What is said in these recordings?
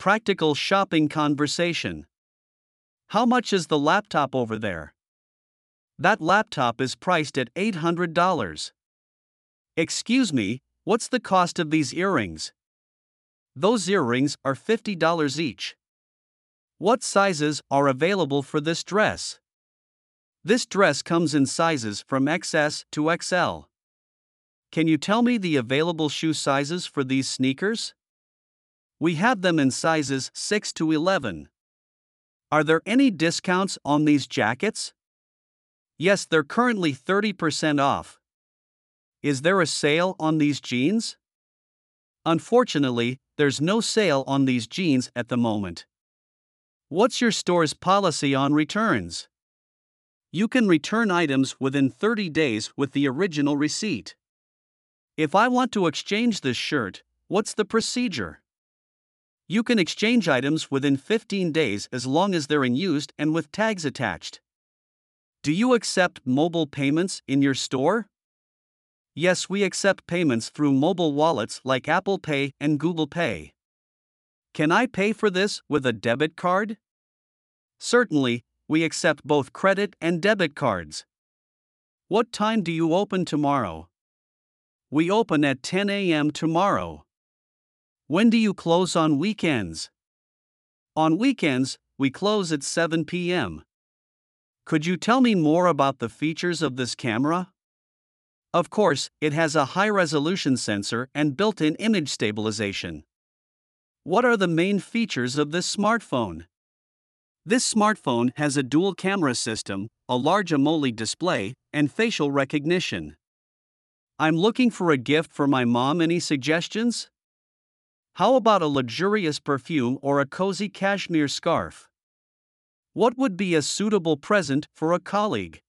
Practical shopping conversation. How much is the laptop over there? That laptop is priced at $800. Excuse me, what's the cost of these earrings? Those earrings are $50 each. What sizes are available for this dress? This dress comes in sizes from XS to XL. Can you tell me the available shoe sizes for these sneakers? We have them in sizes 6 to 11. Are there any discounts on these jackets? Yes, they're currently 30% off. Is there a sale on these jeans? Unfortunately, there's no sale on these jeans at the moment. What's your store's policy on returns? You can return items within 30 days with the original receipt. If I want to exchange this shirt, what's the procedure? You can exchange items within 15 days as long as they're in use and with tags attached. Do you accept mobile payments in your store? Yes, we accept payments through mobile wallets like Apple Pay and Google Pay. Can I pay for this with a debit card? Certainly, we accept both credit and debit cards. What time do you open tomorrow? We open at 10 a.m. tomorrow. When do you close on weekends? On weekends, we close at 7 p.m. Could you tell me more about the features of this camera? Of course, it has a high resolution sensor and built in image stabilization. What are the main features of this smartphone? This smartphone has a dual camera system, a large AMOLED display, and facial recognition. I'm looking for a gift for my mom. Any suggestions? How about a luxurious perfume or a cozy cashmere scarf? What would be a suitable present for a colleague?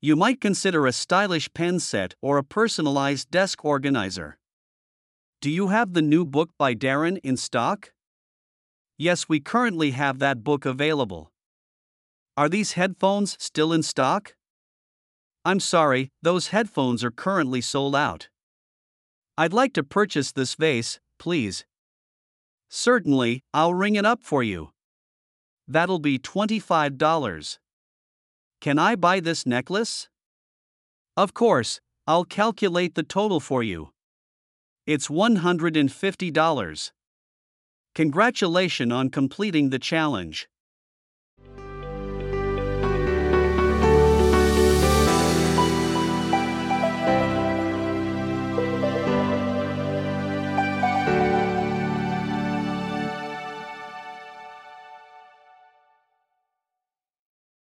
You might consider a stylish pen set or a personalized desk organizer. Do you have the new book by Darren in stock? Yes, we currently have that book available. Are these headphones still in stock? I'm sorry, those headphones are currently sold out. I'd like to purchase this vase, please. Certainly, I'll ring it up for you. That'll be $25. Can I buy this necklace? Of course, I'll calculate the total for you. It's $150. Congratulations on completing the challenge.